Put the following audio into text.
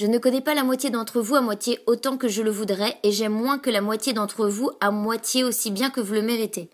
Je ne connais pas la moitié d'entre vous à moitié autant que je le voudrais, et j'aime moins que la moitié d'entre vous à moitié aussi bien que vous le méritez.